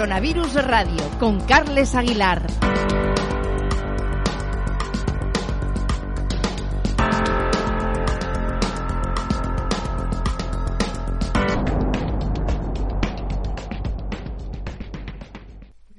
Coronavirus Radio con Carles Aguilar.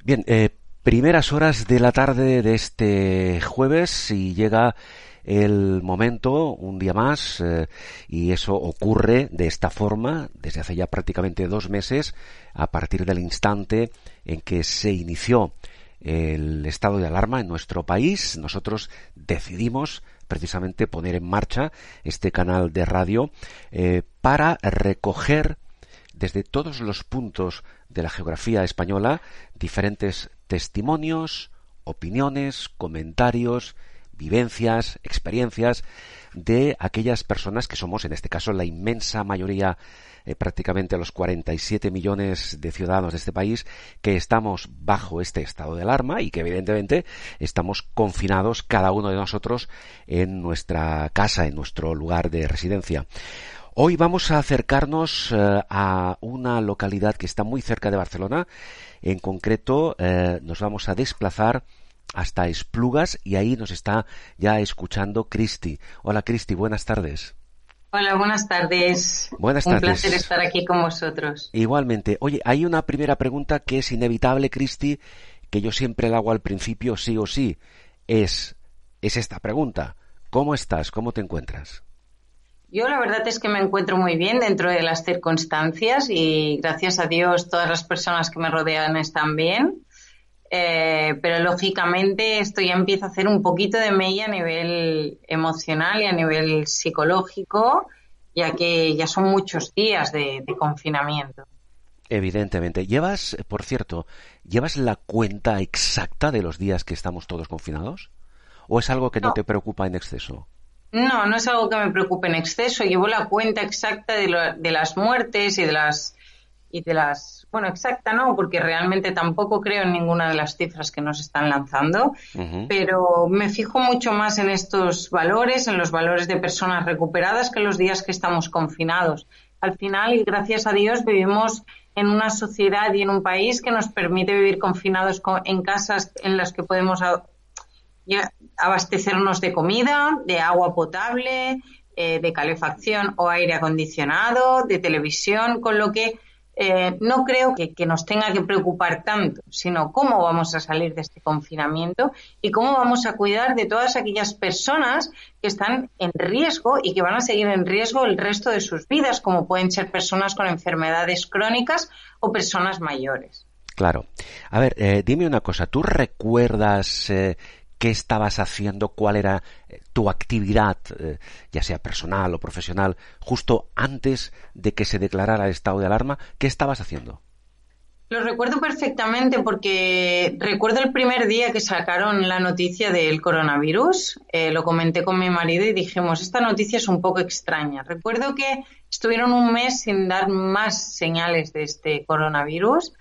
Bien, eh, primeras horas de la tarde de este jueves y llega el momento, un día más, eh, y eso ocurre de esta forma desde hace ya prácticamente dos meses, a partir del instante en que se inició el estado de alarma en nuestro país. Nosotros decidimos precisamente poner en marcha este canal de radio eh, para recoger desde todos los puntos de la geografía española diferentes testimonios, opiniones, comentarios, vivencias, experiencias de aquellas personas que somos, en este caso, la inmensa mayoría, eh, prácticamente los 47 millones de ciudadanos de este país, que estamos bajo este estado de alarma y que evidentemente estamos confinados cada uno de nosotros en nuestra casa, en nuestro lugar de residencia. Hoy vamos a acercarnos eh, a una localidad que está muy cerca de Barcelona. En concreto, eh, nos vamos a desplazar hasta Esplugas y ahí nos está ya escuchando Cristi. Hola Cristi, buenas tardes. Hola, buenas tardes. Buenas tardes. Un placer estar aquí con vosotros. Igualmente. Oye, hay una primera pregunta que es inevitable, Cristi, que yo siempre la hago al principio, sí o sí. Es, es esta pregunta. ¿Cómo estás? ¿Cómo te encuentras? Yo la verdad es que me encuentro muy bien dentro de las circunstancias y gracias a Dios todas las personas que me rodean están bien. Eh, pero lógicamente esto ya empieza a hacer un poquito de mella a nivel emocional y a nivel psicológico, ya que ya son muchos días de, confinamiento. Evidentemente. ¿Llevas, por cierto, llevas la cuenta exacta de los días que estamos todos confinados? ¿O es algo que no te preocupa en exceso? No, no es algo que me preocupe en exceso. Llevo la cuenta exacta de, de las muertes y de las y de las bueno exacta no porque realmente tampoco creo en ninguna de las cifras que nos están lanzando pero me fijo mucho más en estos valores en los valores de personas recuperadas que los días que estamos confinados. Al final y gracias a Dios vivimos en una sociedad y en un país que nos permite vivir confinados en casas en las que podemos abastecernos de comida, de agua potable, eh, de calefacción o aire acondicionado, de televisión, con lo que eh, no creo que, nos tenga que preocupar tanto, sino cómo vamos a salir de este confinamiento y cómo vamos a cuidar de todas aquellas personas que están en riesgo y que van a seguir en riesgo el resto de sus vidas, como pueden ser personas con enfermedades crónicas o personas mayores. Claro. A ver, eh, dime una cosa. ¿Tú recuerdas eh, qué estabas haciendo, cuál era eh, tu actividad, eh, ya sea personal o profesional, justo antes de que se declarara el estado de alarma, ¿qué estabas haciendo? Lo recuerdo perfectamente porque recuerdo el primer día que sacaron la noticia del coronavirus. Eh, lo comenté con mi marido y dijimos, esta noticia es un poco extraña. Recuerdo que estuvieron un mes sin dar más señales de este coronavirus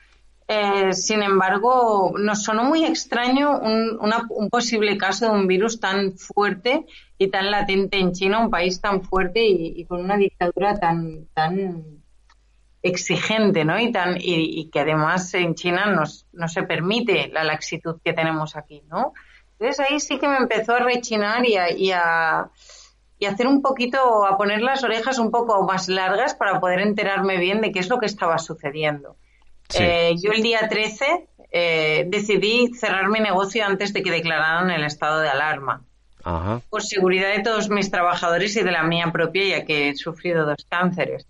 eh, sin embargo, nos sonó muy extraño un, posible caso de un virus tan fuerte y tan latente en China, un país tan fuerte y, con una dictadura tan, exigente, ¿no? Y, tan, y, que además en China nos, no se permite la laxitud que tenemos aquí, ¿no? Entonces ahí sí que me empezó a rechinar y a, y a, y hacer un poquito, a poner las orejas un poco más largas para poder enterarme bien de qué es lo que estaba sucediendo. Eh, yo el día 13 eh, decidí cerrar mi negocio antes de que declararan el estado de alarma. Por seguridad de todos mis trabajadores y de la mía propia, ya que he sufrido dos cánceres.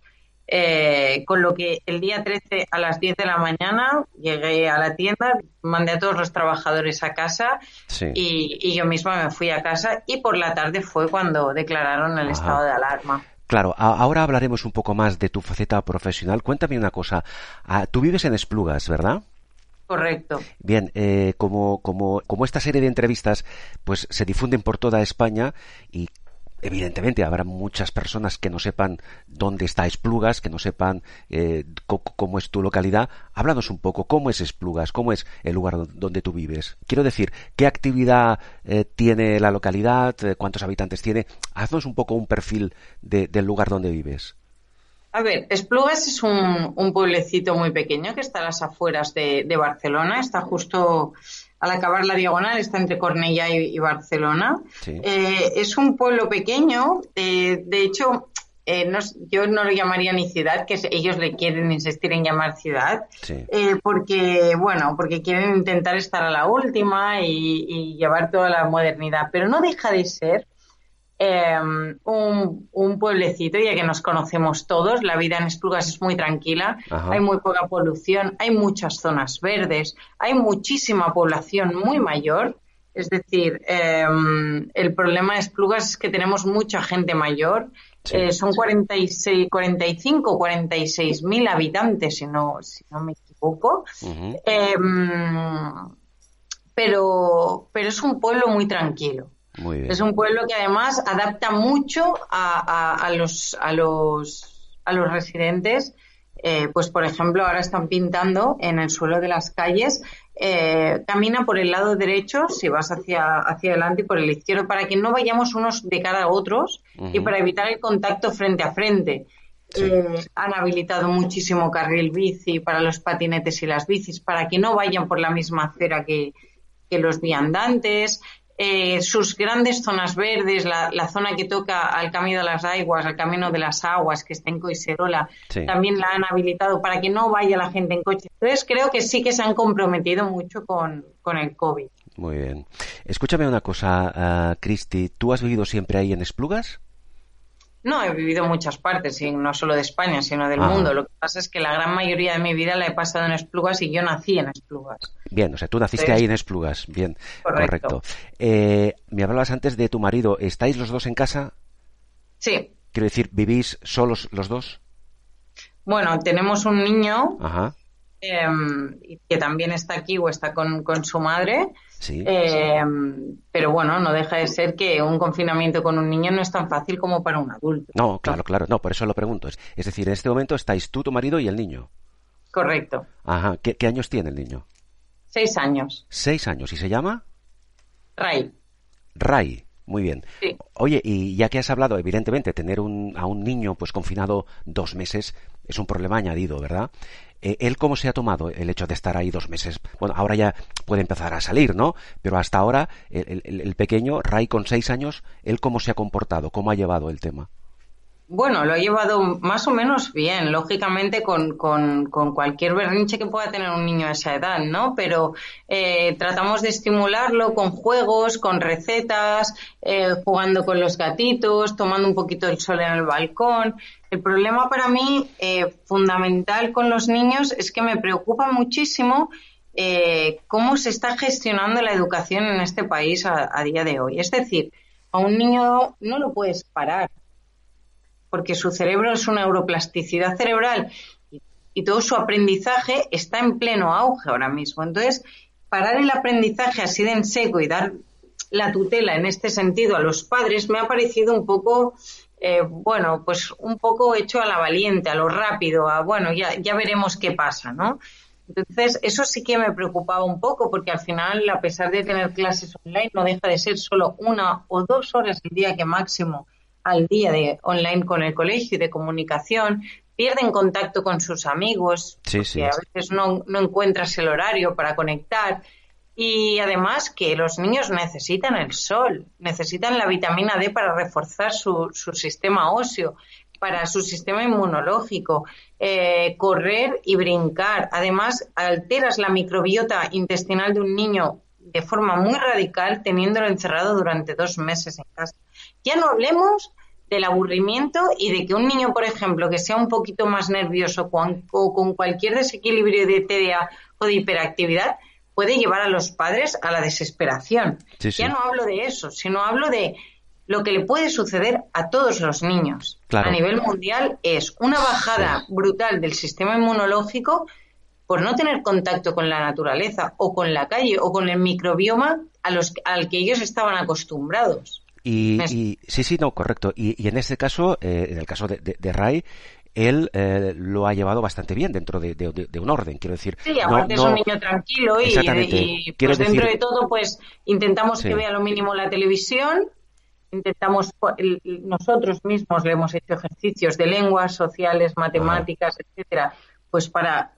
Eh, con lo que el día 13 a las 10 de la mañana llegué a la tienda, mandé a todos los trabajadores a casa y, yo misma me fui a casa y por la tarde fue cuando declararon el estado de alarma. Claro, ahora hablaremos un poco más de tu faceta profesional. Cuéntame una cosa. Ah, tú vives en Esplugas, ¿verdad? Correcto. Bien, eh, como, como, como esta serie de entrevistas pues se difunden por toda España y evidentemente habrá muchas personas que no sepan dónde está Esplugas, que no sepan eh, cómo es tu localidad. Háblanos un poco, ¿cómo es Esplugas? ¿Cómo es el lugar donde tú vives? Quiero decir, ¿qué actividad eh, tiene la localidad? Eh, ¿Cuántos habitantes tiene? Haznos un poco un perfil del lugar donde vives. A ver, Esplugas es un, pueblecito muy pequeño que está a las afueras de, Barcelona, está justo al acabar la diagonal, está entre Cornellá y, Barcelona. Eh, es un pueblo pequeño, eh, de hecho, eh, yo no lo llamaría ni ciudad, que ellos le quieren insistir en llamar ciudad, porque, bueno, porque quieren intentar estar a la última y llevar toda la modernidad, pero no deja de ser Em, un, pueblecito, ya que nos conocemos todos, la vida en Esplugas es muy tranquila, hay muy poca polución, hay muchas zonas verdes, hay muchísima población muy mayor. Es decir, em, el problema de Esplugas es que tenemos mucha gente mayor. Eh, son 46, 45, 46 mil habitantes, si no, si no me equivoco. Em, pero, pero es un pueblo muy tranquilo. Es un pueblo que además adapta mucho a, los, a, los, a los residentes. Eh, pues, por ejemplo, ahora están pintando en el suelo de las calles. Eh, camina por el lado derecho si vas hacia, hacia adelante y por el izquierdo para que no vayamos unos de cara a otros y para evitar el contacto frente a frente. Eh, han habilitado muchísimo carril bici para los patinetes y las bicis para que no vayan por la misma acera que, que los viandantes. Eh, sus grandes zonas verdes, la, zona que toca al Camino de las Aguas, al Camino de las Aguas, que está en Coiserola, también la han habilitado para que no vaya la gente en coche. Entonces creo que sí que se han comprometido mucho con, el COVID. Muy bien. Escúchame una cosa, uh, Cristi, ¿tú has vivido siempre ahí en Esplugas? No, he vivido en muchas partes, y no solo de España, sino del mundo. Lo que pasa es que la gran mayoría de mi vida la he pasado en Esplugas y yo nací en Esplugas. Bien, o sea, tú naciste ahí en Esplugas. Bien, correcto. Eh, me hablabas antes de tu marido. ¿Estáis los dos en casa? Sí. Quiero decir, ¿vivís solos los dos? Bueno, tenemos un niño Ajá. Em, que también está aquí o está con, su madre. Sí, em, Pero bueno, no deja de ser que un confinamiento con un niño no es tan fácil como para un adulto. No, claro, claro. No, por eso lo pregunto. Es, decir, en este momento estáis tú, tu marido y el niño. Correcto. Ajá. ¿Qué, años tiene el niño? Seis años. Seis años. ¿Y se llama? Ray. Ray. Muy bien. Oye, y ya que has hablado, evidentemente, tener un, a un niño pues confinado dos meses es un problema añadido, ¿verdad? Eh, ¿Él cómo se ha tomado el hecho de estar ahí dos meses? Bueno, ahora ya puede empezar a salir, ¿no? Pero hasta ahora, el, pequeño, Ray con seis años, ¿él cómo se ha comportado? ¿Cómo ha llevado el tema? Bueno, lo ha llevado más o menos bien, lógicamente con, con, cualquier berrinche que pueda tener un niño a esa edad, ¿no? Pero eh, tratamos de estimularlo con juegos, con recetas, eh, jugando con los gatitos, tomando un poquito el sol en el balcón. El problema para mí eh, fundamental con los niños es que me preocupa muchísimo cómo se está gestionando la educación en este país a, a día de hoy. Es decir, a un niño no lo puedes parar porque su cerebro es una neuroplasticidad cerebral y, todo su aprendizaje está en pleno auge ahora mismo. Entonces, parar el aprendizaje así de en seco y dar la tutela en este sentido a los padres me ha parecido un poco, eh, bueno, pues un poco hecho a la valiente, a lo rápido, a bueno, ya, ya veremos qué pasa, ¿no? Entonces, eso sí que me preocupaba un poco, porque al final, a pesar de tener clases online, no deja de ser solo una o dos horas al día que máximo al día de online con el colegio y de comunicación, pierden contacto con sus amigos, sí, a veces no, no encuentras el horario para conectar. Y además que los niños necesitan el sol, necesitan la vitamina D para reforzar su, su sistema óseo, para su sistema inmunológico, eh, correr y brincar. Además, alteras la microbiota intestinal de un niño de forma muy radical teniéndolo encerrado durante dos meses en casa. Ya no hablemos del aburrimiento y de que un niño, por ejemplo, que sea un poquito más nervioso o con cualquier desequilibrio de TDA o de hiperactividad, puede llevar a los padres a la desesperación. Ya no hablo de eso, sino hablo de lo que le puede suceder a todos los niños a nivel mundial es una bajada brutal del sistema inmunológico por no tener contacto con la naturaleza o con la calle o con el microbioma a los, al que ellos estaban acostumbrados. Y, sí, sí, no, correcto. Y, en este caso, eh, en el caso de, de, Ray, él eh, lo ha llevado bastante bien dentro de, un orden, quiero decir. Sí, aparte es un niño tranquilo y, pues dentro de todo, pues intentamos que vea lo mínimo la televisión, intentamos, nosotros mismos le hemos hecho ejercicios de lenguas sociales, matemáticas, etcétera, pues para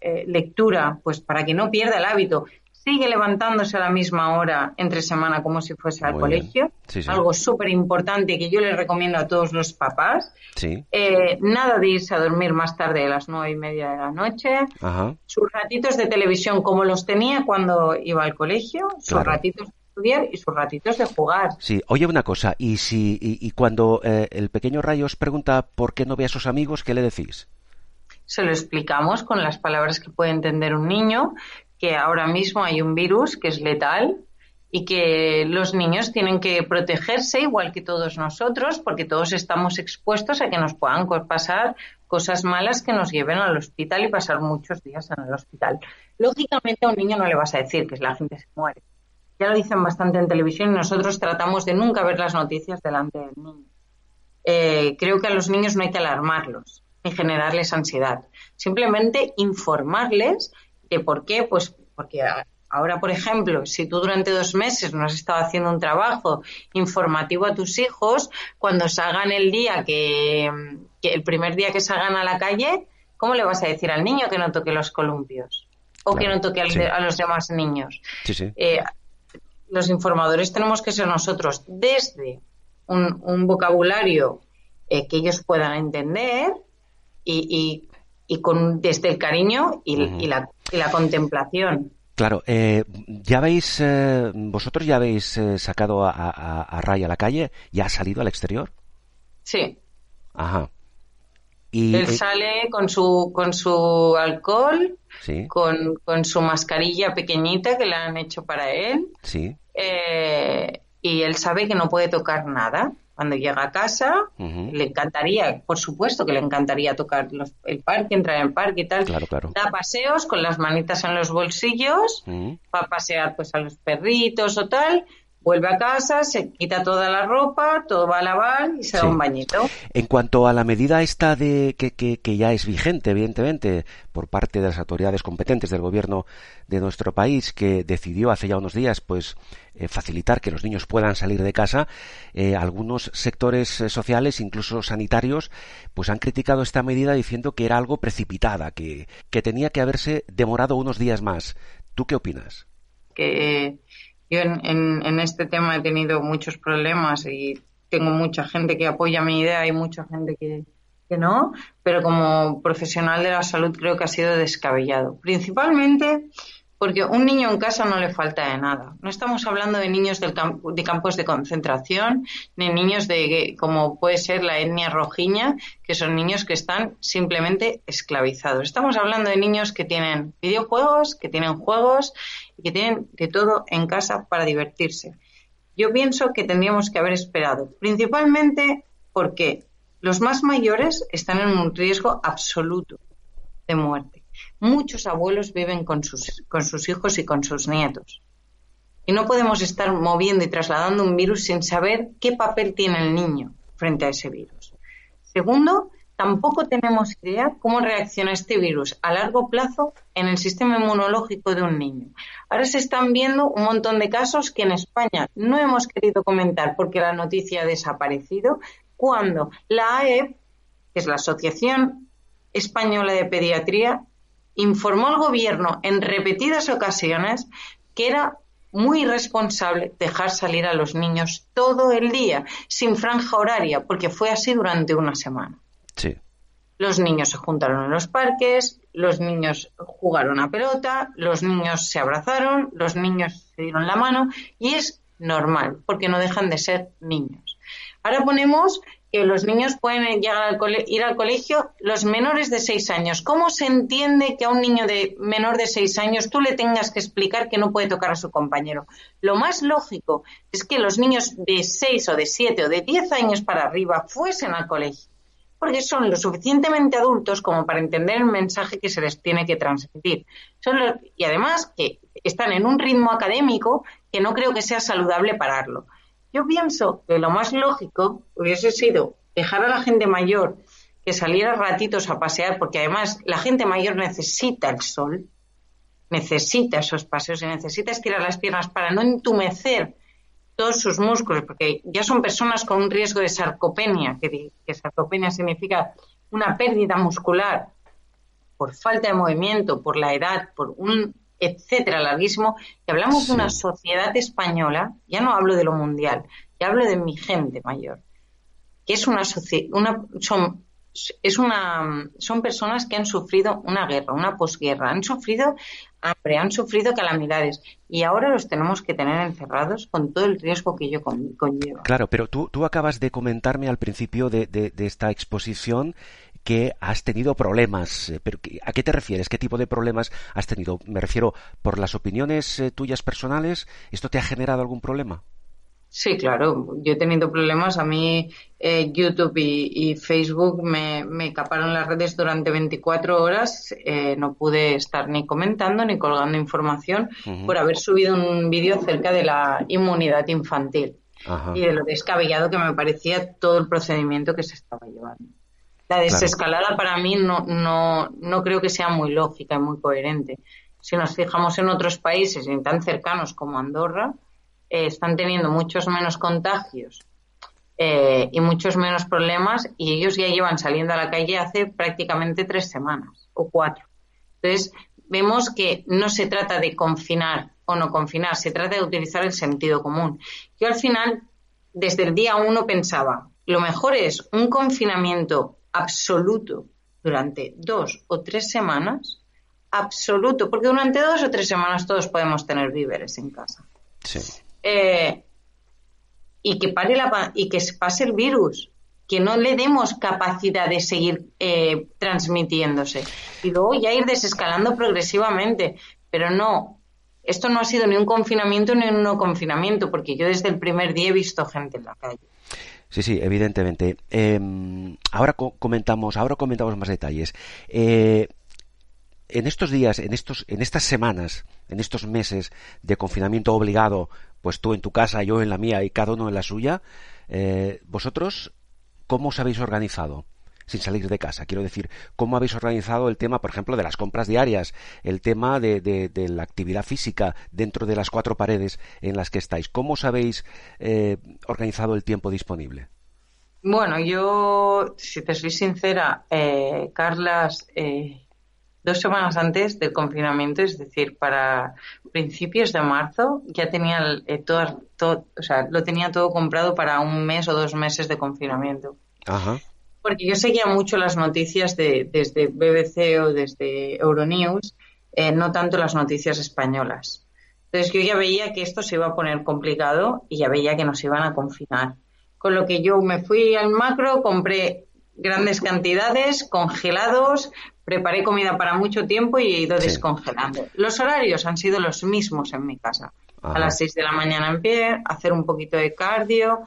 eh, lectura, pues para que no pierda el hábito sigue levantándose a la misma hora entre semana como si fuese al colegio. Algo súper importante que yo le recomiendo a todos los papás. Eh, nada de irse a dormir más tarde de las nueve y media de la noche. Sus ratitos de televisión como los tenía cuando iba al colegio. Sus ratitos de estudiar y sus ratitos de jugar. Sí, oye una cosa, y si y, cuando eh, el pequeño Rayo os pregunta por qué no ve a sus amigos, ¿qué le decís? Se lo explicamos con las palabras que puede entender un niño, que ahora mismo hay un virus que es letal y que los niños tienen que protegerse igual que todos nosotros porque todos estamos expuestos a que nos puedan pasar cosas malas que nos lleven al hospital y pasar muchos días en el hospital. Lógicamente a un niño no le vas a decir que la gente se muere. Ya lo dicen bastante en televisión y nosotros tratamos de nunca ver las noticias delante del niño. Eh, creo que a los niños no hay que alarmarlos ni generarles ansiedad. Simplemente informarles por qué? Pues porque ahora, por ejemplo, si tú durante dos meses no has estado haciendo un trabajo informativo a tus hijos, cuando salgan el día que, el primer día que salgan a la calle, ¿cómo le vas a decir al niño que no toque los columpios? O que no toque a los demás niños. Eh, los informadores tenemos que ser nosotros desde un, vocabulario eh, que ellos puedan entender y, y con desde el cariño y, la, la, contemplación. Claro, eh, ya veis, eh, vosotros ya habéis eh, sacado a, a, Ray a la calle, ya ha salido al exterior. Sí. Ajá. Y, Él sale con su con su alcohol, ¿Sí? con, con su mascarilla pequeñita que le han hecho para él. Sí. y él sabe que no puede tocar nada cuando llega a casa, le encantaría, por supuesto que le encantaría tocar el parque, entrar en el parque y tal. Claro, claro. Da paseos con las manitas en los bolsillos, va a pasear pues a los perritos o tal, vuelve a casa, se quita toda la ropa, todo va a lavar y se da un bañito. En cuanto a la medida esta de que, que, ya es vigente, evidentemente, por parte de las autoridades competentes del gobierno de nuestro país, que decidió hace ya unos días, pues, eh, facilitar que los niños puedan salir de casa, eh, algunos sectores eh, sociales, incluso sanitarios, pues han criticado esta medida diciendo que era algo precipitada, que, que tenía que haberse demorado unos días más. ¿Tú qué opinas? Que yo en, en, este tema he tenido muchos problemas y tengo mucha gente que apoya mi idea y mucha gente que, no, pero como profesional de la salud creo que ha sido descabellado. Principalmente porque un niño en casa no le falta de nada. No estamos hablando de niños del de campos de concentración, ni niños de como puede ser la etnia rojiña, que son niños que están simplemente esclavizados. Estamos hablando de niños que tienen videojuegos, que tienen juegos y que tienen de todo en casa para divertirse. Yo pienso que tendríamos que haber esperado, principalmente porque los más mayores están en un riesgo absoluto de muerte Muchos abuelos viven con sus, con sus hijos y con sus nietos. Y no podemos estar moviendo y trasladando un virus sin saber qué papel tiene el niño frente a ese virus. Segundo, tampoco tenemos idea cómo reacciona este virus a largo plazo en el sistema inmunológico de un niño. Ahora se están viendo un montón de casos que en España no hemos querido comentar porque la noticia ha desaparecido, cuando la AEP, que es la Asociación Española de Pediatría, informó al gobierno en repetidas ocasiones que era muy irresponsable dejar salir a los niños todo el día, sin franja horaria, porque fue así durante una semana. Sí. Los niños se juntaron en los parques, los niños jugaron a pelota, los niños se abrazaron, los niños se dieron la mano y es normal, porque no dejan de ser niños. Ahora ponemos que los niños pueden llegar al ir al colegio los menores de seis años. ¿Cómo se entiende que a un niño de menor de seis años tú le tengas que explicar que no puede tocar a su compañero? Lo más lógico es que los niños de seis o de siete o de diez años para arriba fuesen al colegio, porque son lo suficientemente adultos como para entender el mensaje que se les tiene que transmitir. y además que están en un ritmo académico que no creo que sea saludable pararlo. Yo pienso que lo más lógico hubiese sido dejar a la gente mayor que saliera ratitos a pasear, porque además la gente mayor necesita el sol, necesita esos paseos y necesita estirar las piernas para no entumecer todos sus músculos, porque ya son personas con un riesgo de sarcopenia, que, que sarcopenia significa una pérdida muscular por falta de movimiento, por la edad, por un etcétera, larguísimo, y hablamos de una sociedad española, ya no hablo de lo mundial, ya hablo de mi gente mayor, que es una, una son es una son personas que han sufrido una guerra, una posguerra, han sufrido han sufrido calamidades y ahora los tenemos que tener encerrados con todo el riesgo que ello conlleva. Claro, pero tú, tú acabas de comentarme al principio de, de esta exposición que has tenido problemas. Eh, pero ¿A qué te refieres? ¿Qué tipo de problemas has tenido? Me refiero por las opiniones eh, tuyas personales. ¿Esto te ha generado algún problema? Sí, claro. Yo he tenido problemas. A mí eh, YouTube y, Facebook me, me, caparon las redes durante 24 horas. no pude estar ni comentando ni colgando información por haber subido un vídeo acerca de la inmunidad infantil y de lo descabellado que me parecía todo el procedimiento que se estaba llevando. La desescalada para mí no, no, no creo que sea muy lógica y muy coherente. Si nos fijamos en otros países tan cercanos como Andorra, eh, están teniendo muchos menos contagios eh, y muchos menos problemas y ellos ya llevan saliendo a la calle hace prácticamente tres semanas o cuatro. Entonces, vemos que no se trata de confinar o no confinar, se trata de utilizar el sentido común. Yo al final, desde el día uno pensaba, lo mejor es un confinamiento absoluto durante dos o tres semanas, absoluto, porque durante dos o tres semanas todos podemos tener víveres en casa. Sí. Eh, y que pare la, y que pase el virus, que no le demos capacidad de seguir eh, transmitiéndose y luego ya ir desescalando progresivamente, pero no. Esto no ha sido ni un confinamiento ni un no confinamiento, porque yo desde el primer día he visto gente en la calle. Sí, sí, evidentemente. Em, ahora comentamos, ahora comentamos más detalles. Eh, en estos días, en estos, en estas semanas, en estos meses de confinamiento obligado, pues tú en tu casa, yo en la mía y cada uno en la suya, eh, vosotros, ¿cómo os habéis organizado? sin salir de casa. Quiero decir, ¿cómo habéis organizado el tema, por ejemplo, de las compras diarias, el tema de, la actividad física dentro de las cuatro paredes en las que estáis? ¿Cómo os habéis eh, organizado el tiempo disponible? Bueno, yo, si te soy sincera, eh, Carlas, eh, dos semanas antes del confinamiento, es decir, para principios de marzo, ya tenía todo, todo, o sea, lo tenía todo comprado para un mes o dos meses de confinamiento. Ajá porque yo seguía mucho las noticias de, desde BBC o desde Euronews, eh, no tanto las noticias españolas. Entonces yo ya veía que esto se iba a poner complicado y ya veía que nos iban a confinar. Con lo que yo me fui al macro, compré grandes cantidades, congelados, preparé comida para mucho tiempo y he ido descongelando. Los horarios han sido los mismos en mi casa. A las 6 de la mañana en pie, hacer un poquito de cardio,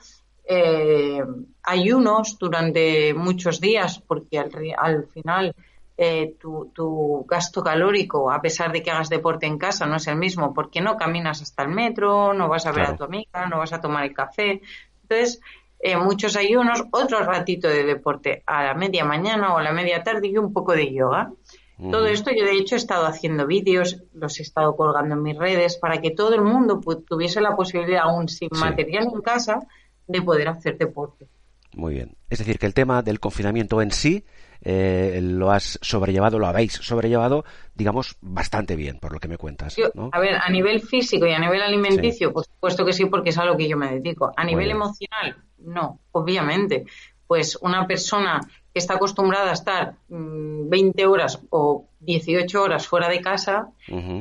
eh, ayunos durante muchos días, porque al, final eh, tu, gasto calórico, a pesar de que hagas deporte en casa, no es el mismo, porque no caminas hasta el metro, no vas a ver a tu amiga, no vas a tomar el café. Entonces, eh, muchos ayunos, otro ratito de deporte a la media mañana o a la media tarde y un poco de yoga. Todo esto yo de hecho he estado haciendo vídeos, los he estado colgando en mis redes para que todo el mundo tuviese la posibilidad, aún sin material en casa, de poder hacer deporte. Muy bien. Es decir, que el tema del confinamiento en sí eh, lo has sobrellevado, lo habéis sobrellevado, digamos, bastante bien, por lo que me cuentas. A ver, a nivel físico y a nivel alimenticio, por supuesto que sí, porque es a lo que yo me dedico. A nivel emocional, no, obviamente. Pues una persona que está acostumbrada a estar 20 mm, horas o 18 horas fuera de casa,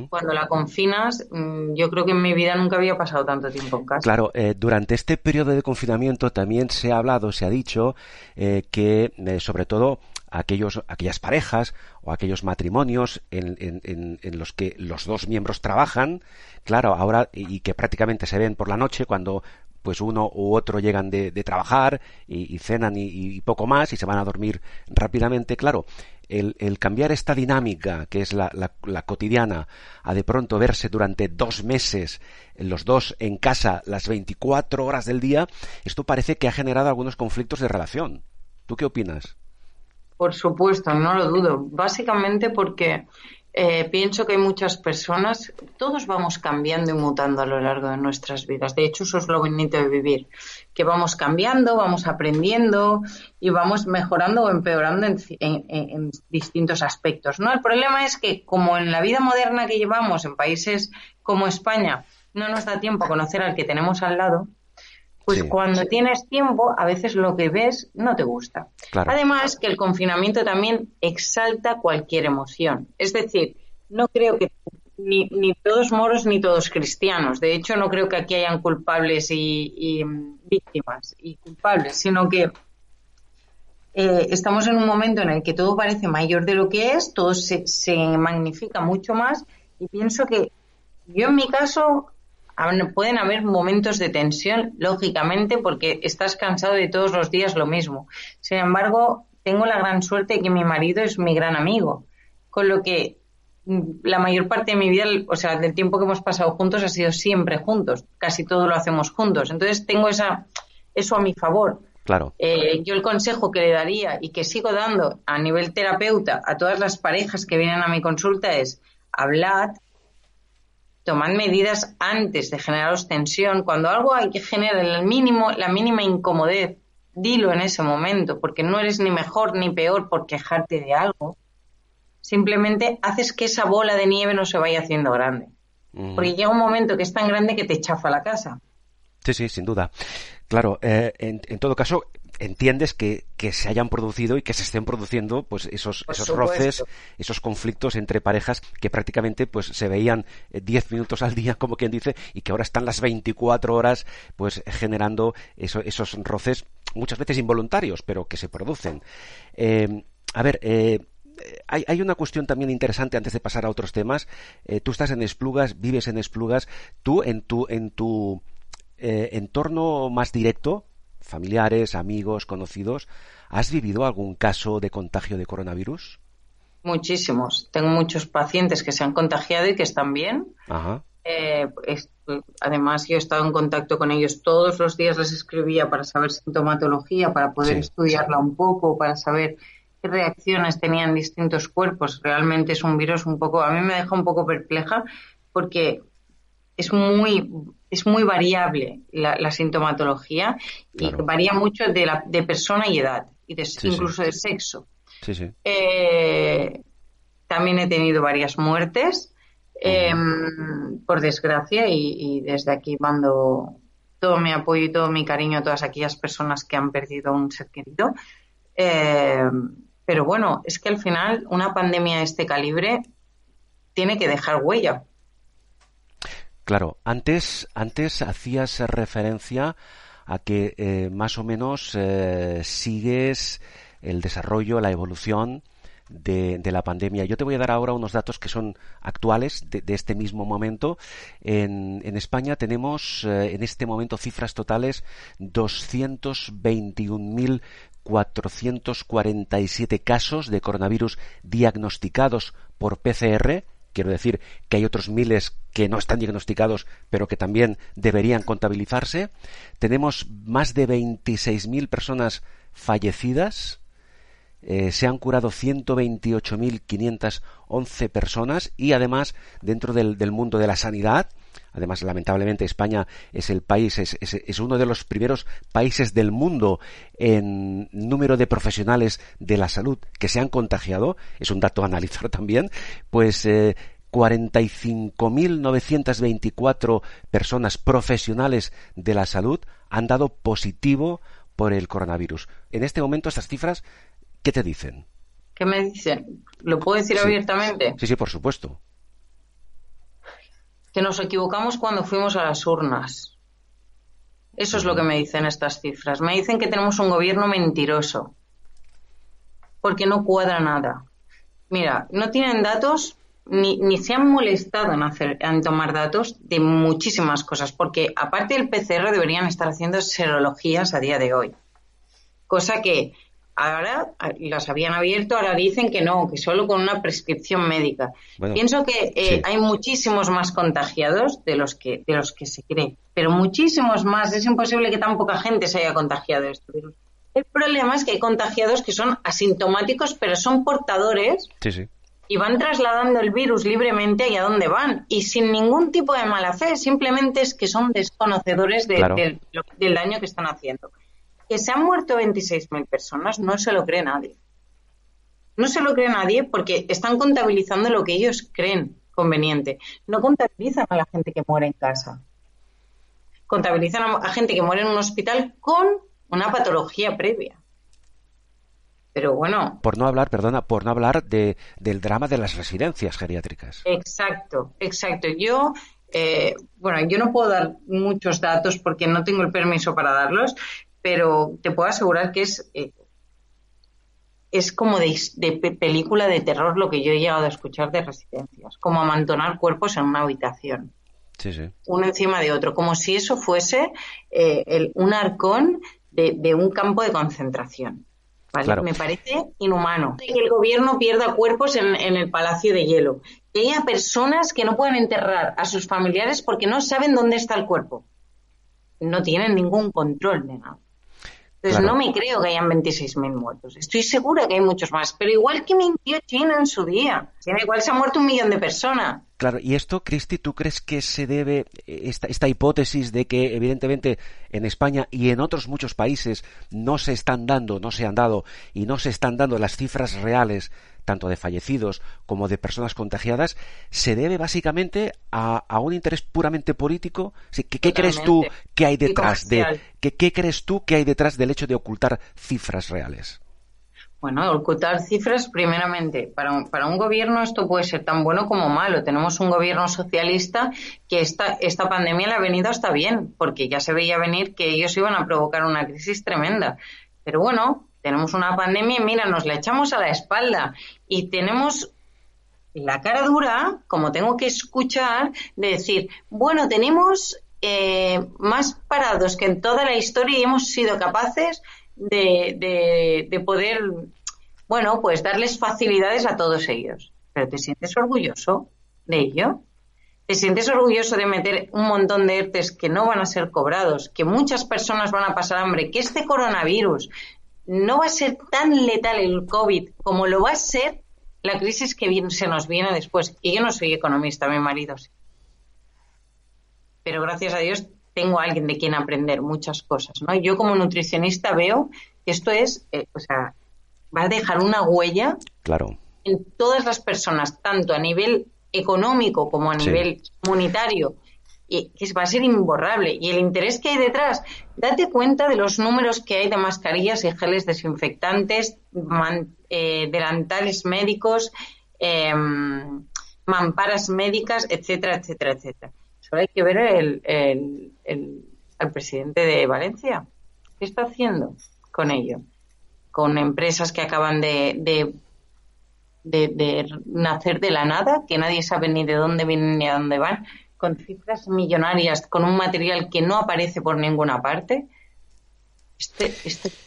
cuando la confinas, mm, yo creo que en mi vida nunca había pasado tanto tiempo en casa. Claro, eh, durante este periodo de confinamiento también se ha hablado, se ha dicho eh, que, eh, sobre todo, aquellos, aquellas parejas o aquellos matrimonios en, en, los que los dos miembros trabajan, claro, ahora y que prácticamente se ven por la noche cuando pues uno u otro llegan de, trabajar y, cenan y, poco más y se van a dormir rápidamente. Claro, el, cambiar esta dinámica que es la, cotidiana a de pronto verse durante dos meses los dos en casa las 24 horas del día, esto parece que ha generado algunos conflictos de relación. ¿Tú qué opinas? Por supuesto, no lo dudo. Básicamente porque eh, pienso que hay muchas personas, todos vamos cambiando y mutando a lo largo de nuestras vidas. De hecho, eso es lo bonito de vivir, que vamos cambiando, vamos aprendiendo y vamos mejorando o empeorando en, distintos aspectos. ¿no? El problema es que, como en la vida moderna que llevamos en países como España, no nos da tiempo a conocer al que tenemos al lado, pues cuando tienes tiempo, a veces lo que ves no te gusta. Además, que el confinamiento también exalta cualquier emoción. Es decir, no creo que ni, ni todos moros ni todos cristianos. De hecho, no creo que aquí hayan culpables y, víctimas y culpables, sino que eh, estamos en un momento en el que todo parece mayor de lo que es, todo se, se magnifica mucho más y pienso que yo en mi caso pueden haber momentos de tensión, lógicamente, porque estás cansado de todos los días lo mismo. Sin embargo, tengo la gran suerte de que mi marido es mi gran amigo, con lo que mm, la mayor parte de mi vida, o sea, del tiempo que hemos pasado juntos ha sido siempre juntos, casi todo lo hacemos juntos. Entonces tengo esa, eso a mi favor. Claro. Eh, yo el consejo que le daría y que sigo dando a nivel terapeuta a todas las parejas que vienen a mi consulta es hablad, tomad medidas antes de generaros tensión. Cuando algo hay que generar el mínimo, la mínima incomodidad, dilo en ese momento, porque no eres ni mejor ni peor por quejarte de algo. Simplemente haces que esa bola de nieve no se vaya haciendo grande. Porque llega un momento que es tan grande que te chafa la casa. Sí, sí, sin duda. Claro, eh, en, todo caso, entiendes que, que, se hayan producido y que se estén produciendo pues esos, esos roces, esos conflictos entre parejas que prácticamente pues se veían 10 eh, minutos al día, como quien dice, y que ahora están las 24 horas pues generando esos roces muchas veces involuntarios, pero que se producen. Eh, a ver, eh, hay, hay, una cuestión también interesante antes de pasar a otros temas. tú estás en Esplugas, vives en Esplugas. Tú en tu, en tu entorno más directo, familiares, amigos, conocidos, ¿has vivido algún caso de contagio de coronavirus? Muchísimos. Tengo muchos pacientes que se han contagiado y que están bien. Eh, además, yo he estado en contacto con ellos todos los días, les escribía para saber sintomatología, para poder estudiarla un poco, para saber qué reacciones tenían distintos cuerpos. Realmente es un virus un poco, a mí me deja un poco perpleja porque es muy es muy variable la, sintomatología y varía mucho de, la, de persona y edad, y incluso de sexo. Eh, también he tenido varias muertes, em, por desgracia, y, desde aquí mando todo mi apoyo y todo mi cariño a todas aquellas personas que han perdido un ser querido. Em, pero bueno, es que al final una pandemia de este calibre tiene que dejar huella. Claro, antes, antes hacías referencia a que eh, más o menos eh, sigues el desarrollo, la evolución de, la pandemia. Yo te voy a dar ahora unos datos que son actuales de, este mismo momento. En, España tenemos eh, en este momento cifras totales 221.447 casos de coronavirus diagnosticados por PCR Quiero decir que hay otros miles que no están diagnosticados, pero que también deberían contabilizarse. Tenemos más de 26.000 personas fallecidas. Eh, se han curado 128.511 personas y además dentro del, mundo de la sanidad, además lamentablemente España es el país, es, es, uno de los primeros países del mundo en número de profesionales de la salud que se han contagiado, es un dato a analizar también, pues eh, 45.924 personas profesionales de la salud han dado positivo por el coronavirus. En este momento estas cifras ¿Qué te dicen? ¿Qué me dicen? ¿Lo puedo decir abiertamente? Sí, sí, por supuesto. Que nos equivocamos cuando fuimos a las urnas. Eso es lo que me dicen estas cifras. Me dicen que tenemos un gobierno mentiroso. Porque no cuadra nada. Mira, no tienen datos ni, ni se han molestado en, hacer, en tomar datos de muchísimas cosas. Porque aparte del PCR deberían estar haciendo serologías a día de hoy. Cosa que ahora las habían abierto, ahora dicen que no, que solo con una prescripción médica. Pienso que eh, hay muchísimos más contagiados de los que de los que se cree, pero muchísimos más. Es imposible que tan poca gente se haya contagiado de este virus. El problema es que hay contagiados que son asintomáticos, pero son portadores y van trasladando el virus libremente allá donde van y sin ningún tipo de mala fe. Simplemente es que son desconocedores del daño que están haciendo que se han muerto 26.000 personas no se lo cree nadie. No se lo cree nadie porque están contabilizando lo que ellos creen conveniente. No contabilizan a la gente que muere en casa. Contabilizan a gente que muere en un hospital con una patología previa. Pero bueno. Por no hablar, perdona, por no hablar de, del drama de las residencias geriátricas. Exacto, exacto. Yo, eh, bueno, yo no puedo dar muchos datos porque no tengo el permiso para darlos, pero te puedo asegurar que es, eh, es como de, película de terror lo que yo he llegado a escuchar de residencias, como amontonar cuerpos en una habitación. Uno encima de otro, como si eso fuese eh, un arcón de, un campo de concentración. Me parece inhumano. Que el gobierno pierda cuerpos en, en, el Palacio de Hielo. Que haya personas que no puedan enterrar a sus familiares porque no saben dónde está el cuerpo. No tienen ningún control de Entonces no me creo que hayan 26.000 muertos. Estoy segura que hay muchos más. Pero igual que mintió China en su día. igual se ha muerto un millón de personas. Claro, y esto, Cristi, ¿tú crees que se debe, esta, esta hipótesis de que evidentemente en España y en otros muchos países no se están dando, no se han dado y no se están dando las cifras reales tanto de fallecidos como de personas contagiadas, se debe básicamente a, un interés puramente político. ¿Qué, crees tú que hay detrás de ¿qué, crees tú que hay detrás del hecho de ocultar cifras reales? Bueno, ocultar cifras, primeramente, para un, para un gobierno esto puede ser tan bueno como malo. Tenemos un gobierno socialista que esta, esta pandemia le ha venido hasta bien, porque ya se veía venir que ellos iban a provocar una crisis tremenda. Pero bueno, tenemos una pandemia y mira, nos la echamos a la espalda y tenemos la cara dura, como tengo que escuchar, de decir, bueno, tenemos eh, más parados que en toda la historia y hemos sido capaces de, de poder, bueno, pues darles facilidades a todos ellos. Pero ¿te sientes orgulloso de ello? ¿Te sientes orgulloso de meter un montón de ERTES que no van a ser cobrados, que muchas personas van a pasar hambre, que este coronavirus no va a ser tan letal el COVID como lo va a ser la crisis que se nos viene después. Y yo no soy economista, mi marido sí. Pero gracias a Dios tengo a alguien de quien aprender muchas cosas, ¿no? Yo como nutricionista veo que esto es, eh, o sea, va a dejar una huella claro. en todas las personas, tanto a nivel económico como a nivel comunitario y que va a ser imborrable. Y el interés que hay detrás, date cuenta de los números que hay de mascarillas y geles desinfectantes, eh, delantales médicos, em, mamparas médicas, etcétera, etcétera, etcétera. Solo hay que ver el, el, el, al presidente de Valencia. ¿Qué está haciendo con ello? Con empresas que acaban de, de de, nacer de la nada, que nadie sabe ni de dónde vienen ni a dónde van, con cifras millonarias, con un material que no aparece por ninguna parte, este,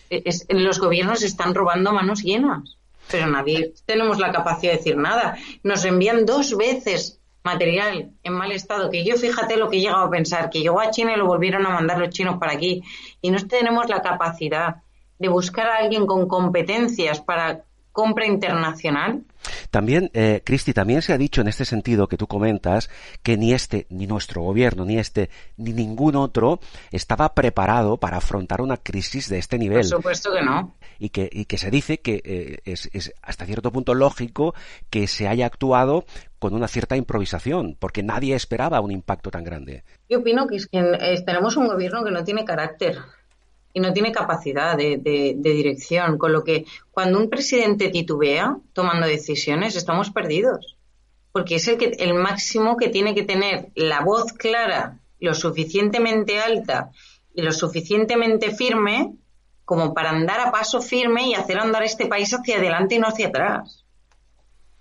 este, los gobiernos están robando manos llenas, pero nadie tenemos la capacidad de decir nada. Nos envían dos veces material en mal estado, que yo fíjate lo que he llegado a pensar, que llegó a China y lo volvieron a mandar los chinos para aquí, y no tenemos la capacidad de buscar a alguien con competencias para compra internacional. También, eh, Cristi, también se ha dicho en este sentido que tú comentas que ni este, ni nuestro gobierno, ni este, ni ningún otro estaba preparado para afrontar una crisis de este nivel. Por supuesto que no. Y que, y que se dice que eh, es, es hasta cierto punto lógico que se haya actuado con una cierta improvisación, porque nadie esperaba un impacto tan grande. Yo opino que, es que tenemos un gobierno que no tiene carácter y no tiene capacidad de, dirección. Con lo que cuando un presidente titubea tomando decisiones, estamos perdidos. Porque es el, que, el máximo que tiene que tener la voz clara, lo suficientemente alta y lo suficientemente firme como para andar a paso firme y hacer andar este país hacia adelante y no hacia atrás.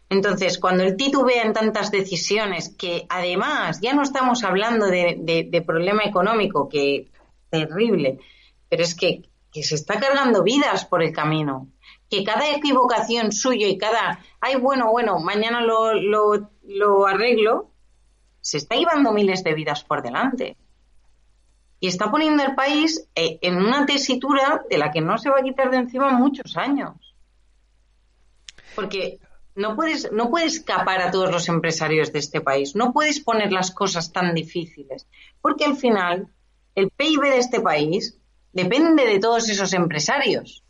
Entonces, cuando el titubea en tantas decisiones, que además ya no estamos hablando de, problema económico, que terrible, pero es que, se está cargando vidas por el camino, que cada equivocación suya y cada, ay, bueno, bueno, mañana lo, lo, lo arreglo, se está llevando miles de vidas por delante. Y está poniendo el país eh, en una tesitura de la que no se va a quitar de encima muchos años. Porque no puedes, no puedes escapar a todos los empresarios de este país, no puedes poner las cosas tan difíciles, porque al final el PIB de este país depende de todos esos empresarios.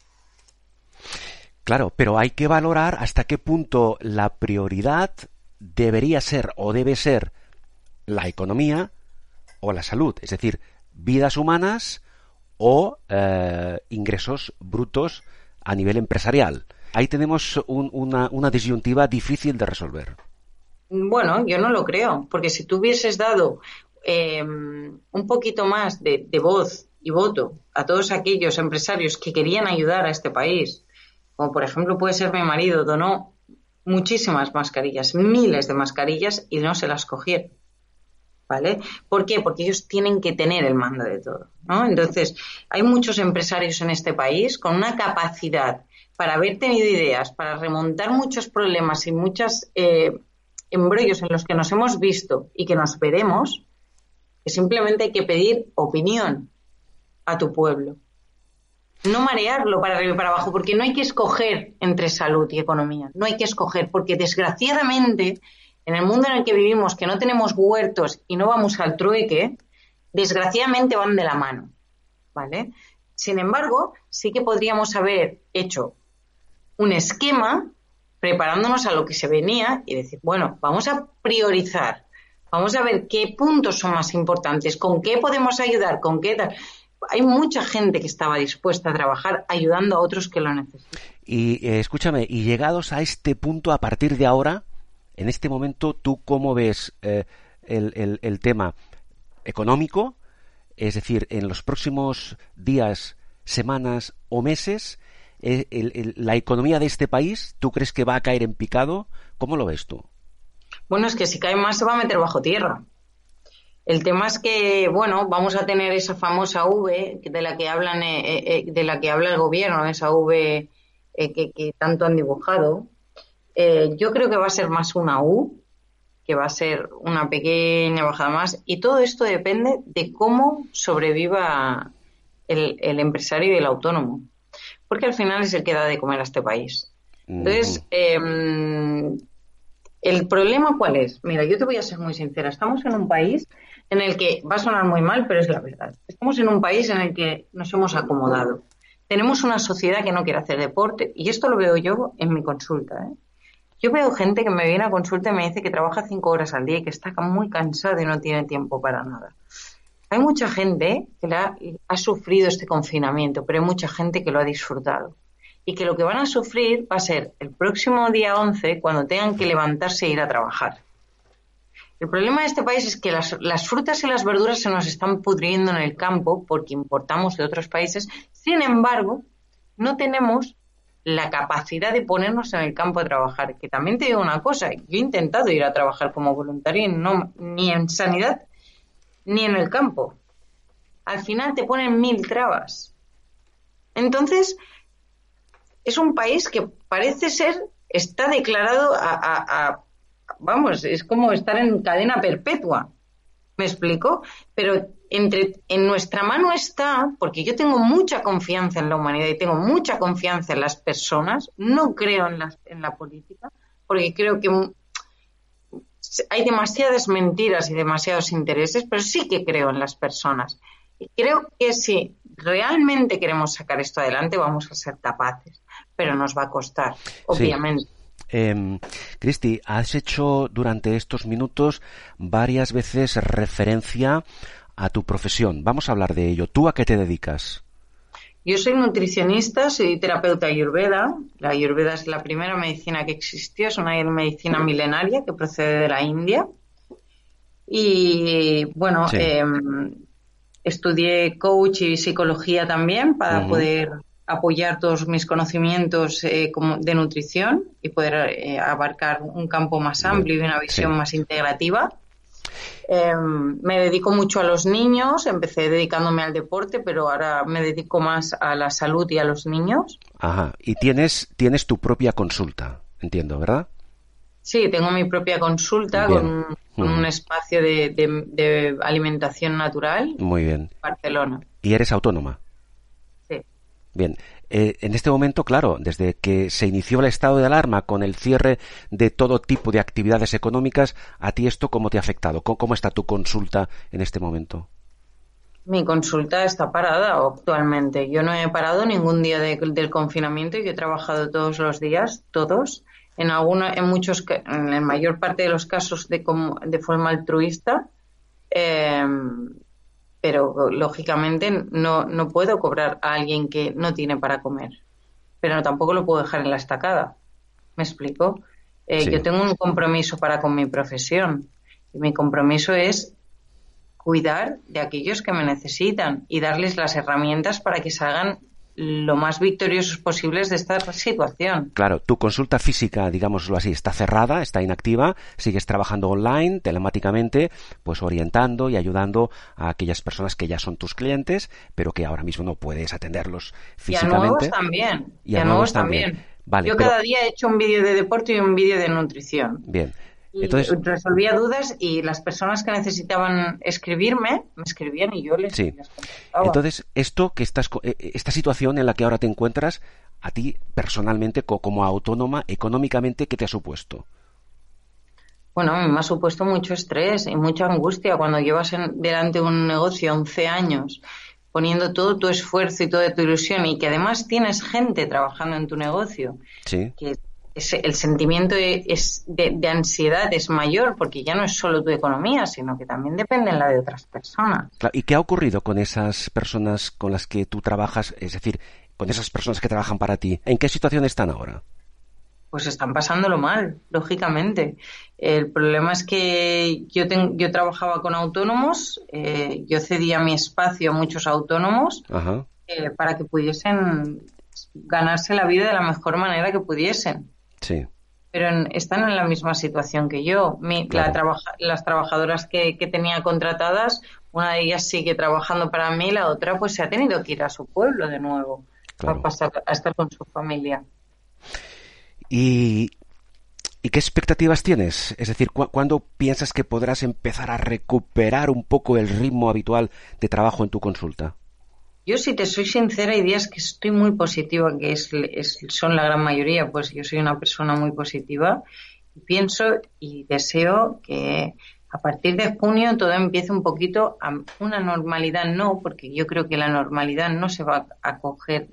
Claro, pero hay que valorar hasta qué punto la prioridad debería ser o debe ser la economía o la salud, es decir, vidas humanas o eh, ingresos brutos a nivel empresarial ahí tenemos una, disyuntiva difícil de resolver. Bueno, yo no lo creo, porque si tú hubieses dado em, un poquito más de, voz y voto a todos aquellos empresarios que querían ayudar a este país, como por ejemplo puede ser mi marido, donó muchísimas mascarillas, miles de mascarillas y no se las cogieron. ¿Vale? ¿Por qué? Porque ellos tienen que tener el mando de todo, ¿no? Entonces, hay muchos empresarios en este país con una capacidad para haber tenido ideas, para remontar muchos problemas y muchos eh, embrollos en los que nos hemos visto y que nos veremos, que simplemente hay que pedir opinión a tu pueblo. No marearlo para arriba y para abajo, porque no hay que escoger entre salud y economía. No hay que escoger, porque desgraciadamente, en el mundo en el que vivimos, que no tenemos huertos y no vamos al trueque, desgraciadamente van de la mano. ¿Vale? Sin embargo, sí que podríamos haber hecho un esquema preparándonos a lo que se venía y decir, bueno, vamos a priorizar, vamos a ver qué puntos son más importantes, con qué podemos ayudar, con qué tal. Hay mucha gente que estaba dispuesta a trabajar ayudando a otros que lo necesitan. Y eh, escúchame, y llegados a este punto, a partir de ahora, en este momento, ¿tú cómo ves eh, el, el tema económico? Es decir, en los próximos días, semanas o meses, eh, la economía de este país, ¿tú crees que va a caer en picado? ¿Cómo lo ves tú? Bueno, es que si cae más se va a meter bajo tierra. El tema es que, bueno, vamos a tener esa famosa V de la que hablan, eh, eh, de la que habla el gobierno, esa V que, tanto han dibujado. yo creo que va a ser más una U, que va a ser una pequeña bajada más, y todo esto depende de cómo sobreviva el empresario y el autónomo porque al final es el que da de comer a este país. Entonces, em, ¿el problema cuál es? Mira, yo te voy a ser muy sincera. Estamos en un país en el que va a sonar muy mal, pero es la verdad. Estamos en un país en el que nos hemos acomodado. Tenemos una sociedad que no quiere hacer deporte y esto lo veo yo en mi consulta. ¿eh? Yo veo gente que me viene a consulta y me dice que trabaja cinco horas al día y que está muy cansada y no tiene tiempo para nada. Hay mucha gente que ha sufrido este confinamiento, pero hay mucha gente que lo ha disfrutado. Y que lo que van a sufrir va a ser el próximo día 11 cuando tengan que levantarse e ir a trabajar. El problema de este país es que las, las, frutas y las verduras se nos están pudriendo en el campo porque importamos de otros países. Sin embargo, no tenemos la capacidad de ponernos en el campo a trabajar. Que también te digo una cosa, yo he intentado ir a trabajar como voluntario y no, ni en sanidad ni en el campo. Al final te ponen mil trabas. Entonces, es un país que parece ser, está declarado a, vamos, es como estar en cadena perpetua. ¿Me explico? Pero entre, en nuestra mano está, porque yo tengo mucha confianza en la humanidad y tengo mucha confianza en las personas, no creo en la, en la política, porque creo que hay demasiadas mentiras y demasiados intereses, pero sí que creo en las personas. Y creo que si realmente queremos sacar esto adelante, vamos a ser capaces, pero nos va a costar, obviamente. Em, Cristi, has hecho durante estos minutos varias veces referencia a tu profesión. Vamos a hablar de ello. ¿Tú a qué te dedicas? Yo soy nutricionista, soy terapeuta ayurveda. La ayurveda es la primera medicina que existió, es una medicina milenaria que procede de la India. Y bueno, em, estudié coach y psicología también para poder apoyar todos mis conocimientos eh, de nutrición y poder eh, abarcar un campo más amplio y una visión más integrativa. Em, me dedico mucho a los niños, empecé dedicándome al deporte, pero ahora me dedico más a la salud y a los niños. Ajá, y tienes, tienes tu propia consulta, entiendo, ¿verdad? Sí, tengo mi propia consulta con, un espacio de, de, alimentación natural. Muy bien. Barcelona. ¿Y eres autónoma? Bien, eh, en este momento, claro, desde que se inició el estado de alarma con el cierre de todo tipo de actividades económicas, ¿a ti esto cómo te ha afectado? ¿Cómo, está tu consulta en este momento? Mi consulta está parada actualmente. Yo no he parado ningún día del confinamiento y yo he trabajado todos los días, todos. En algunos, en muchos, en la mayor parte de los casos de, de forma altruista. Eh, pero lógicamente no, no puedo cobrar a alguien que no tiene para comer, pero tampoco lo puedo dejar en la estacada. ¿Me explico? Eh, yo tengo un compromiso para con mi profesión y mi compromiso es cuidar de aquellos que me necesitan y darles las herramientas para que salgan lo más victoriosos posibles de esta situación. Claro, tu consulta física, digámoslo así, está cerrada, está inactiva, sigues trabajando online, telemáticamente, pues orientando y ayudando a aquellas personas que ya son tus clientes, pero que ahora mismo no puedes atenderlos físicamente. Y a nuevos también. Y a, nuevos, también. Yo cada día he hecho un vídeo de deporte y un vídeo de nutrición. Bien. Entonces, resolvía dudas y las personas que necesitaban escribirme me escribían y yo les, sí. Entonces, esto que estás, eh, eh, esta situación en la que ahora te encuentras, a ti personalmente, como autónoma, económicamente, ¿qué te ha supuesto? Bueno, me ha supuesto mucho estrés y mucha angustia cuando llevas delante un negocio 11 años poniendo todo tu esfuerzo y toda tu ilusión y que además tienes gente trabajando en tu negocio sí. que el sentimiento es de, ansiedad es mayor porque ya no es solo tu economía, sino que también depende en la de otras personas. ¿Y qué ha ocurrido con esas personas con las que tú trabajas? Es decir, con esas personas que trabajan para ti. ¿En qué situación están ahora? Pues están pasándolo mal, lógicamente. El problema es que yo, yo trabajaba con autónomos, eh, yo cedía mi espacio a muchos autónomos eh, para que pudiesen ganarse la vida de la mejor manera que pudiesen. Sí. Pero están en la misma situación que yo. las trabajadoras que, tenía contratadas, una de ellas sigue trabajando para mí, la otra pues se ha tenido que ir a su pueblo de nuevo para pasar a estar con su familia. ¿Y, qué expectativas tienes? Es decir, ¿cuándo piensas que podrás empezar a recuperar un poco el ritmo habitual de trabajo en tu consulta? Yo, si te soy sincera, hay días que estoy muy positiva, que es, son la gran mayoría, pues yo soy una persona muy positiva. Y pienso y deseo que a partir de junio todo empiece un poquito a una normalidad, no, porque yo creo que la normalidad no se va a coger.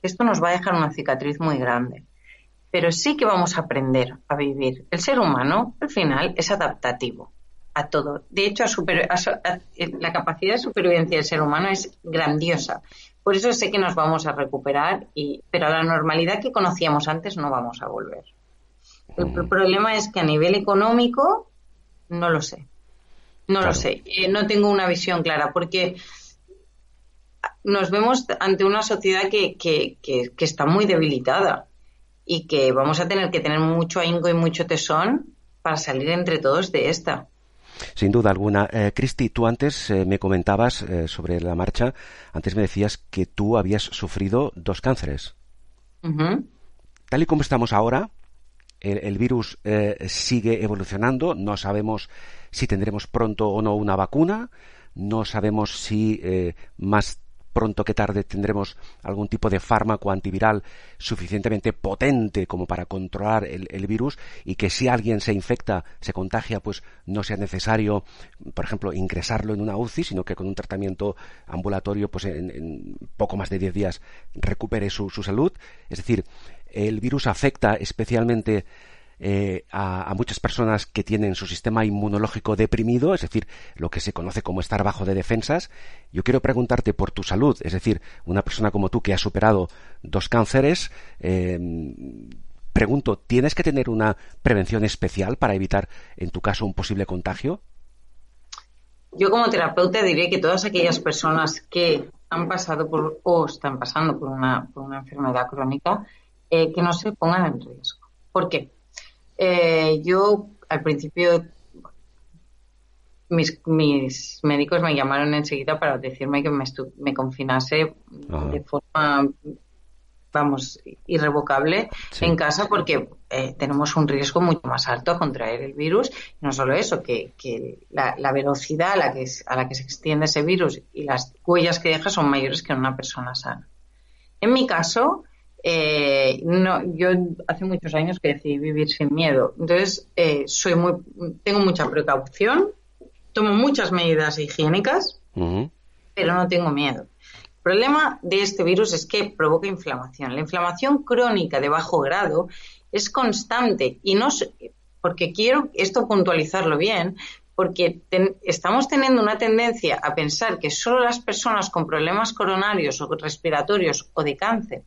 Esto nos va a dejar una cicatriz muy grande. Pero sí que vamos a aprender a vivir. El ser humano, al final, es adaptativo a todo. De hecho, la capacidad de supervivencia del ser humano es grandiosa. Por eso sé que nos vamos a recuperar, y, pero a la normalidad que conocíamos antes no vamos a volver. El, mm. problema es que a nivel económico no lo sé. No lo sé. Eh, no tengo una visión clara porque nos vemos ante una sociedad que, que, que, que está muy debilitada y que vamos a tener que tener mucho ahínco y mucho tesón para salir entre todos de esta. Sin duda alguna. Eh, Cristi, tú antes eh, me comentabas eh, sobre la marcha, antes me decías que tú habías sufrido dos cánceres. Tal y como estamos ahora, el, virus sigue evolucionando, no sabemos si tendremos pronto o no una vacuna, no sabemos si más pronto que tarde tendremos algún tipo de fármaco antiviral suficientemente potente como para controlar el, virus y que si alguien se infecta, se contagia, pues no sea necesario, por ejemplo, ingresarlo en una UCI, sino que con un tratamiento ambulatorio, pues en, poco más de 10 días recupere su, su salud. Es decir, el virus afecta especialmente eh, a, muchas personas que tienen su sistema inmunológico deprimido, es decir, lo que se conoce como estar bajo de defensas. Yo quiero preguntarte por tu salud, es decir, una persona como tú que ha superado dos cánceres, eh, pregunto, ¿tienes que tener una prevención especial para evitar, en tu caso, un posible contagio? Yo como terapeuta diré que todas aquellas personas que han pasado por o están pasando por una, por una enfermedad crónica, eh, que no se pongan en riesgo. ¿Por qué? Eh, yo al principio mis, mis, médicos me llamaron enseguida para decirme que me, me confinase de forma vamos, irrevocable en casa porque eh, tenemos un riesgo mucho más alto a contraer el virus. no solo eso, que, la, velocidad a la, que, a la que se extiende ese virus y las huellas que deja son mayores que en una persona sana. En mi caso, eh, no, yo hace muchos años que decidí vivir sin miedo. Entonces, eh, soy muy, tengo mucha precaución, tomo muchas medidas higiénicas, pero no tengo miedo. El problema de este virus es que provoca inflamación. La inflamación crónica de bajo grado es constante y no porque quiero esto puntualizarlo bien, porque estamos teniendo una tendencia a pensar que solo las personas con problemas coronarios o respiratorios o de cáncer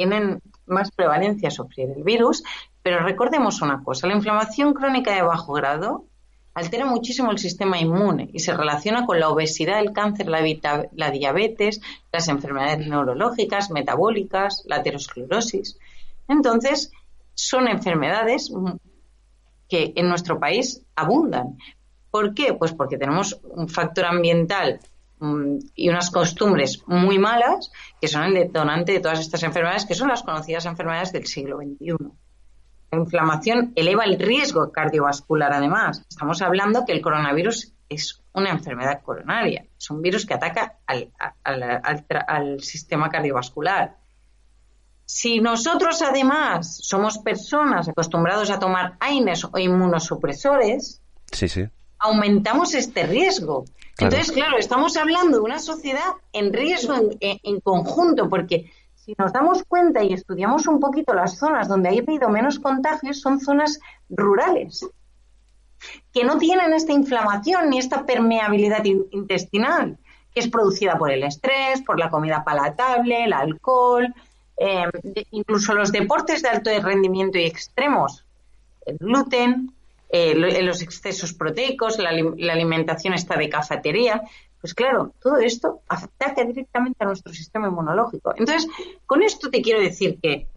tienen más prevalencia a sufrir el virus, pero recordemos una cosa, la inflamación crónica de bajo grado altera muchísimo el sistema inmune y se relaciona con la obesidad, el cáncer, la, diabetes, las enfermedades neurológicas, metabólicas, la aterosclerosis. Entonces, son enfermedades que en nuestro país abundan. ¿Por qué? Pues porque tenemos un factor ambiental y unas costumbres muy malas que son el detonante de todas estas enfermedades, que son las conocidas enfermedades del siglo XXI. La inflamación eleva el riesgo cardiovascular además. Estamos hablando que el coronavirus es una enfermedad coronaria, es un virus que ataca al, sistema cardiovascular. Si nosotros además somos personas acostumbrados a tomar AINES o inmunosupresores, aumentamos este riesgo. Entonces, claro, estamos hablando de una sociedad en riesgo en conjunto, porque si nos damos cuenta y estudiamos un poquito las zonas donde ha habido menos contagios, son zonas rurales, que no tienen esta inflamación ni esta permeabilidad intestinal, que es producida por el estrés, por la comida palatable, el alcohol, eh, incluso los deportes de alto rendimiento y extremos, el gluten, eh, los excesos proteicos, la, la alimentación esta de cafetería. Pues claro, todo esto ataca directamente a nuestro sistema inmunológico. Entonces, con esto te quiero decir que,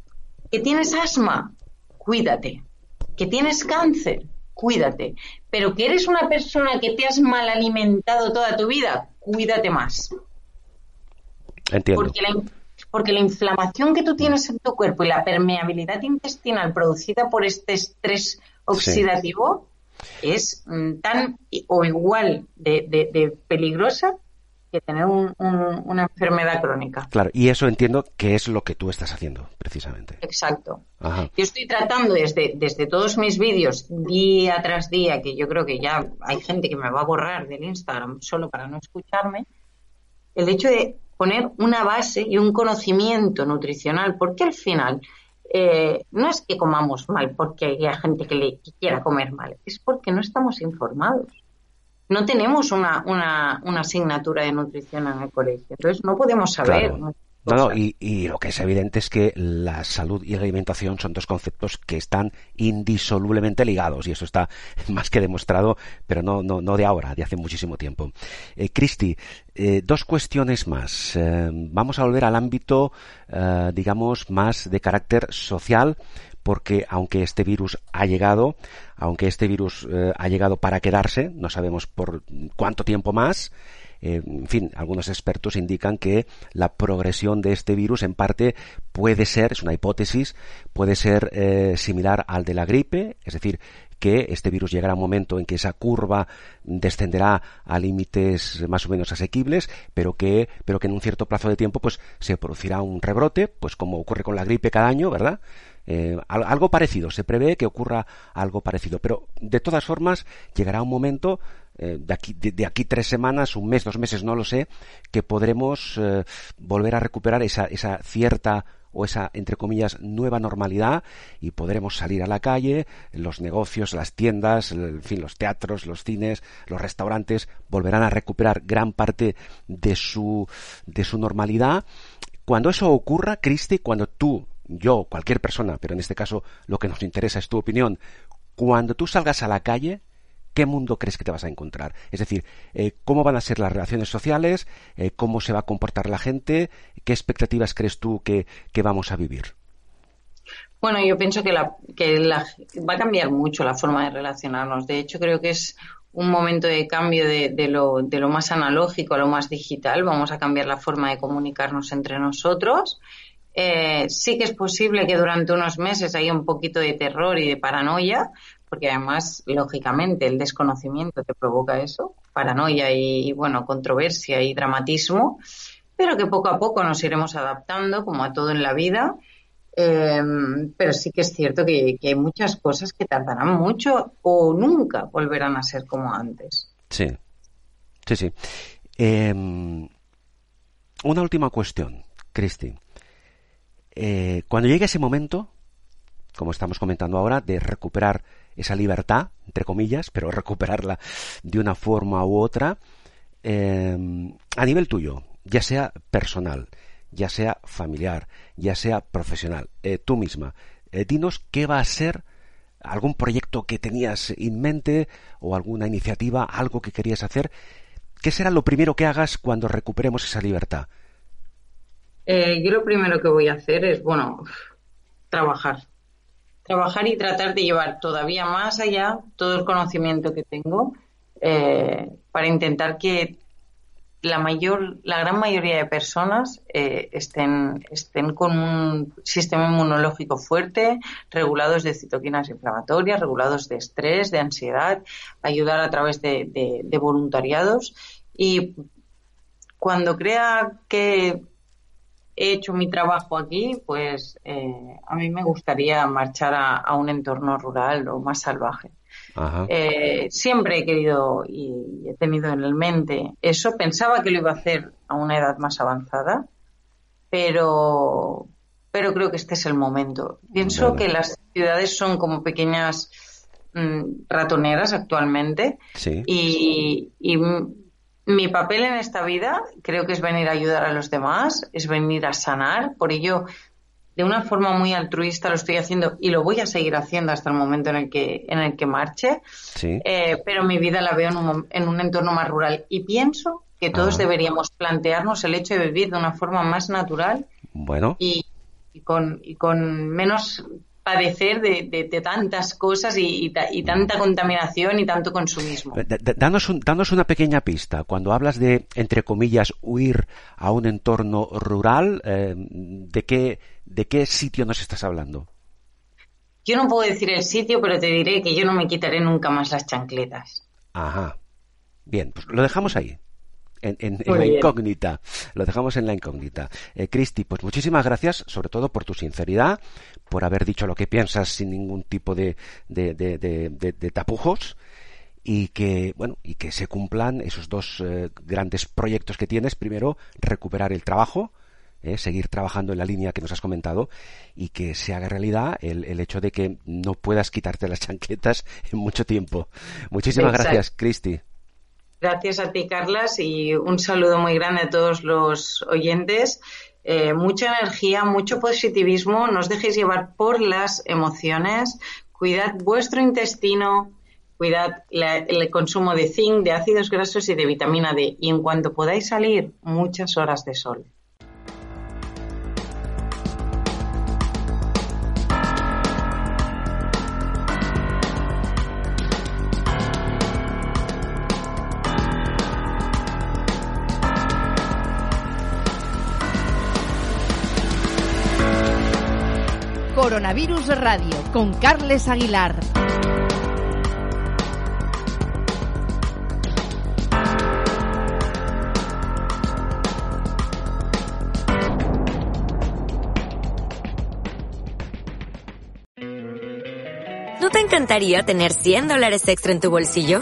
que tienes asma, cuídate. Que tienes cáncer, cuídate. Pero que eres una persona que te has mal alimentado toda tu vida, cuídate más. Entiendo. Porque la, porque la inflamación que tú tienes en tu cuerpo y la permeabilidad intestinal producida por este estrés oxidativo es mm, tan o igual de, peligrosa que tener una enfermedad crónica. Claro, y eso entiendo que es lo que tú estás haciendo, precisamente. Exacto. Yo estoy tratando desde, desde todos mis vídeos, día tras día, que yo creo que ya hay gente que me va a borrar del Instagram solo para no escucharme, el hecho de poner una base y un conocimiento nutricional, porque al final eh, no es que comamos mal porque haya gente que, le, quiera comer mal, es porque no estamos informados. No tenemos una, una, una asignatura de nutrición en el colegio, entonces no podemos saber. No, y, y, lo que es evidente es que la salud y la alimentación son dos conceptos que están indisolublemente ligados y eso está más que demostrado, pero no, no, no de ahora, de hace muchísimo tiempo. Eh, Cristi, eh, dos cuestiones más. Eh, vamos a volver al ámbito, eh, digamos, más de carácter social, porque aunque este virus ha llegado, aunque este virus eh, ha llegado para quedarse, no sabemos por cuánto tiempo más, eh, en fin, algunos expertos indican que la progresión de este virus en parte puede ser, es una hipótesis, puede ser eh, similar al de la gripe, es decir, que este virus llegará a un momento en que esa curva descenderá a límites más o menos asequibles, pero que, pero que en un cierto plazo de tiempo pues se producirá un rebrote, pues como ocurre con la gripe cada año, ¿verdad? Eh, algo parecido, se prevé que ocurra algo parecido, pero de todas formas llegará un momento eh, de, aquí, de, aquí tres semanas, un mes, dos meses, no lo sé, que podremos eh, volver a recuperar esa, esa cierta o esa, entre comillas, nueva normalidad y podremos salir a la calle, los negocios, las tiendas, en fin, los teatros, los cines, los restaurantes volverán a recuperar gran parte de su, de su normalidad. Cuando eso ocurra, Cristi, cuando tú, yo, cualquier persona, pero en este caso lo que nos interesa es tu opinión, cuando tú salgas a la calle, ¿qué mundo crees que te vas a encontrar? Es decir, eh, ¿cómo van a ser las relaciones sociales? Eh, ¿Cómo se va a comportar la gente? ¿Qué expectativas crees tú que, vamos a vivir? Bueno, yo pienso que, la, que la, va a cambiar mucho la forma de relacionarnos. De hecho, creo que es un momento de cambio de, lo más analógico a lo más digital. Vamos a cambiar la forma de comunicarnos entre nosotros. Eh, sí que es posible que durante unos meses haya un poquito de terror y de paranoia, porque además, lógicamente, el desconocimiento te provoca eso, paranoia y, bueno, controversia y dramatismo, pero que poco a poco nos iremos adaptando, como a todo en la vida. Em, pero sí que es cierto que, hay muchas cosas que tardarán mucho o nunca volverán a ser como antes. Sí, sí, sí. Em, una última cuestión, Cristi. Eh, cuando llegue ese momento, como estamos comentando ahora, de recuperar esa libertad, entre comillas, pero recuperarla de una forma u otra, eh, a nivel tuyo, ya sea personal, ya sea familiar, ya sea profesional, eh, tú misma, eh, dinos qué va a ser algún proyecto que tenías en mente o alguna iniciativa, algo que querías hacer. ¿Qué será lo primero que hagas cuando recuperemos esa libertad? yo lo primero que voy a hacer es, bueno, trabajar trabajar y tratar de llevar todavía más allá todo el conocimiento que tengo eh, para intentar que la mayor, la gran mayoría de personas eh, estén, estén con un sistema inmunológico fuerte, regulados de citoquinas inflamatorias, regulados de estrés, de ansiedad, ayudar a través de, de voluntariados. Y cuando crea que he hecho mi trabajo aquí, pues eh, a mí me gustaría marchar a, un entorno rural o más salvaje. Eh, siempre he querido y he tenido en el mente eso. Pensaba que lo iba a hacer a una edad más avanzada, pero, pero creo que este es el momento. Pienso que las ciudades son como pequeñas mm, ratoneras actualmente y, y mi papel en esta vida creo que es venir a ayudar a los demás, es venir a sanar. Por ello, de una forma muy altruista lo estoy haciendo y lo voy a seguir haciendo hasta el momento en el que, en el que marche. Eh, pero mi vida la veo en un, en un, entorno más rural y pienso que todos deberíamos plantearnos el hecho de vivir de una forma más natural bueno. y, con, y con menos padecer de, tantas cosas y, tanta contaminación y tanto consumismo. Danos, danos, una pequeña pista. Cuando hablas de, entre comillas, huir a un entorno rural, eh, ¿de, qué, ¿de qué sitio nos estás hablando? Yo no puedo decir el sitio, pero te diré que yo no me quitaré nunca más las chancletas. Ajá. Bien, pues lo dejamos ahí en, la incógnita. Lo dejamos en la incógnita. Eh, Cristi, pues muchísimas gracias, sobre todo por tu sinceridad, por haber dicho lo que piensas sin ningún tipo de, de, tapujos y que bueno y que se cumplan esos dos eh, grandes proyectos que tienes. Primero recuperar el trabajo eh, seguir trabajando en la línea que nos has comentado y que se haga realidad el, el hecho de que no puedas quitarte las chanquetas en mucho tiempo. Muchísimas gracias Cristi Gracias a ti, Carlas, y un saludo muy grande a todos los oyentes. Eh, mucha energía, mucho positivismo, no os dejéis llevar por las emociones, cuidad vuestro intestino, cuidad el consumo de zinc, de ácidos grasos y de vitamina D. Y en cuanto podáis salir, muchas horas de sol. Coronavirus Radio con Carles Aguilar. ¿No te encantaría tener 100 dólares extra en tu bolsillo?